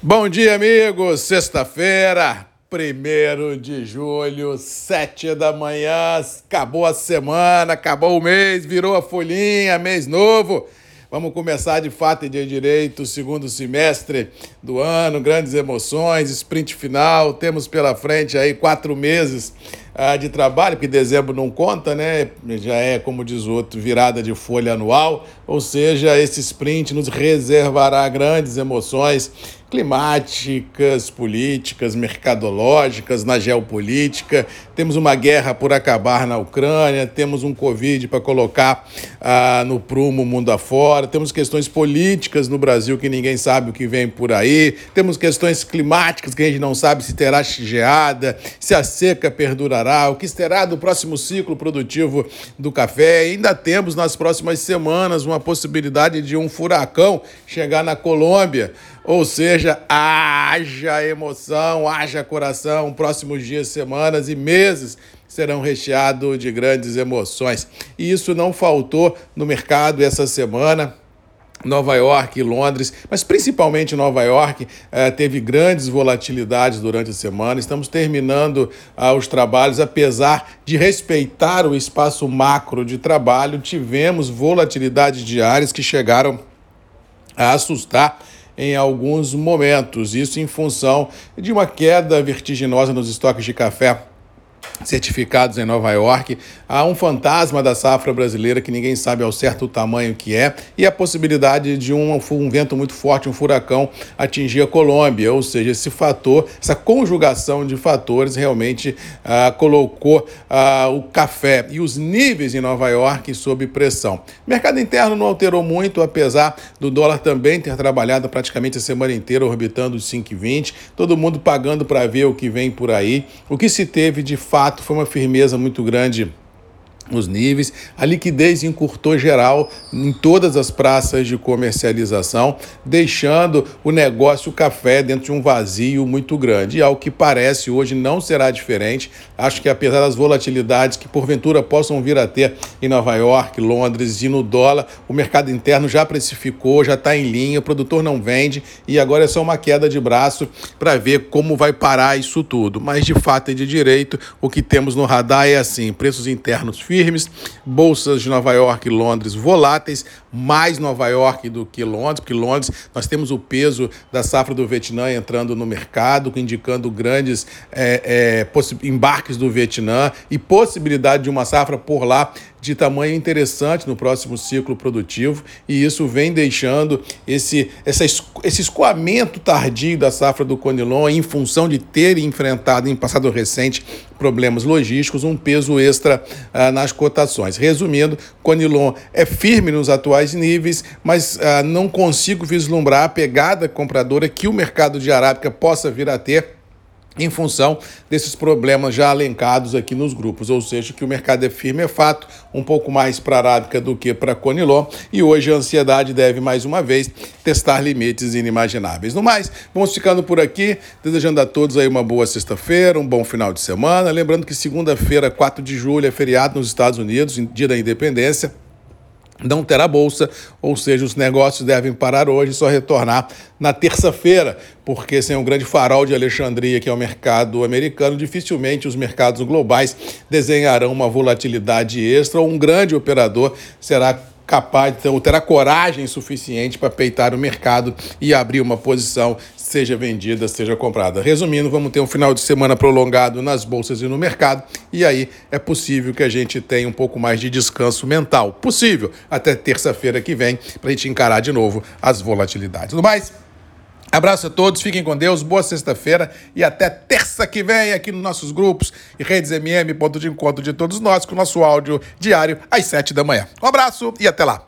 Bom dia, amigos. Sexta-feira, 1 de julho, 7 da manhã. Acabou a semana, acabou o mês, virou a folhinha, mês novo. Vamos começar de fato e de direito segundo semestre do ano, grandes emoções, sprint final. Temos pela frente aí quatro meses uh, de trabalho, porque dezembro não conta, né? Já é, como diz o outro, virada de folha anual. Ou seja, esse sprint nos reservará grandes emoções climáticas, políticas, mercadológicas, na geopolítica. Temos uma guerra por acabar na Ucrânia, temos um Covid para colocar ah, no prumo mundo afora, temos questões políticas no Brasil que ninguém sabe o que vem por aí, temos questões climáticas que a gente não sabe se terá geada, se a seca perdurará, o que será do próximo ciclo produtivo do café. Ainda temos nas próximas semanas uma possibilidade de um furacão chegar na Colômbia. Ou seja, haja emoção, haja coração. Próximos dias, semanas e meses serão recheados de grandes emoções. E isso não faltou no mercado essa semana. Nova York e Londres, mas principalmente Nova York, eh, teve grandes volatilidades durante a semana. Estamos terminando ah, os trabalhos, apesar de respeitar o espaço macro de trabalho, tivemos volatilidades diárias que chegaram a assustar em alguns momentos. Isso em função de uma queda vertiginosa nos estoques de café certificados em Nova York. Há um fantasma da safra brasileira que ninguém sabe ao certo o tamanho que é e a possibilidade de um, um vento muito forte, um furacão, atingir a Colômbia. Ou seja, esse fator, essa conjugação de fatores realmente ah, colocou ah, o café e os níveis em Nova York sob pressão. O mercado interno não alterou muito, apesar do dólar também ter trabalhado praticamente a semana inteira orbitando os 5,20, todo mundo pagando para ver o que vem por aí. O que se teve de fato foi uma firmeza muito grande os níveis. A liquidez encurtou geral em todas as praças de comercialização, deixando o negócio café dentro de um vazio muito grande. E ao que parece hoje não será diferente. Acho que apesar das volatilidades que porventura possam vir a ter em Nova York, Londres e no dólar, o mercado interno já precificou, já está em linha, o produtor não vende e agora é só uma queda de braço para ver como vai parar isso tudo. Mas de fato e de direito, o que temos no radar é assim: preços internos firmes firmes, bolsas de Nova York e Londres voláteis, mais Nova York do que Londres, porque Londres nós temos o peso da safra do Vietnã entrando no mercado, indicando grandes é, é, embarques do Vietnã e possibilidade de uma safra por lá de tamanho interessante no próximo ciclo produtivo, e isso vem deixando esse, essa, esse escoamento tardio da safra do Conilon em função de ter enfrentado em passado recente problemas logísticos, um peso extra ah, nas cotações. Resumindo, Conilon é firme nos atuais níveis, mas ah, não consigo vislumbrar a pegada compradora que o mercado de arábica possa vir a ter em função desses problemas já alencados aqui nos grupos, ou seja, que o mercado é firme é fato, um pouco mais para a Arábica do que para a e hoje a ansiedade deve mais uma vez testar limites inimagináveis. No mais, vamos ficando por aqui, desejando a todos aí uma boa sexta-feira, um bom final de semana, lembrando que segunda-feira, 4 de julho, é feriado nos Estados Unidos, dia da independência, não terá bolsa, ou seja, os negócios devem parar hoje e só retornar na terça-feira, porque sem o um grande farol de Alexandria, que é o mercado americano, dificilmente os mercados globais desenharão uma volatilidade extra. Ou um grande operador será capaz, ou terá coragem suficiente para peitar o mercado e abrir uma posição, seja vendida, seja comprada. Resumindo, vamos ter um final de semana prolongado nas bolsas e no mercado, e aí é possível que a gente tenha um pouco mais de descanso mental. Possível, até terça-feira que vem, para a gente encarar de novo as volatilidades. No mais, Abraço a todos, fiquem com Deus, boa sexta-feira e até terça que vem aqui nos nossos grupos e redes MM, ponto de encontro de todos nós, com o nosso áudio diário às sete da manhã. Um abraço e até lá.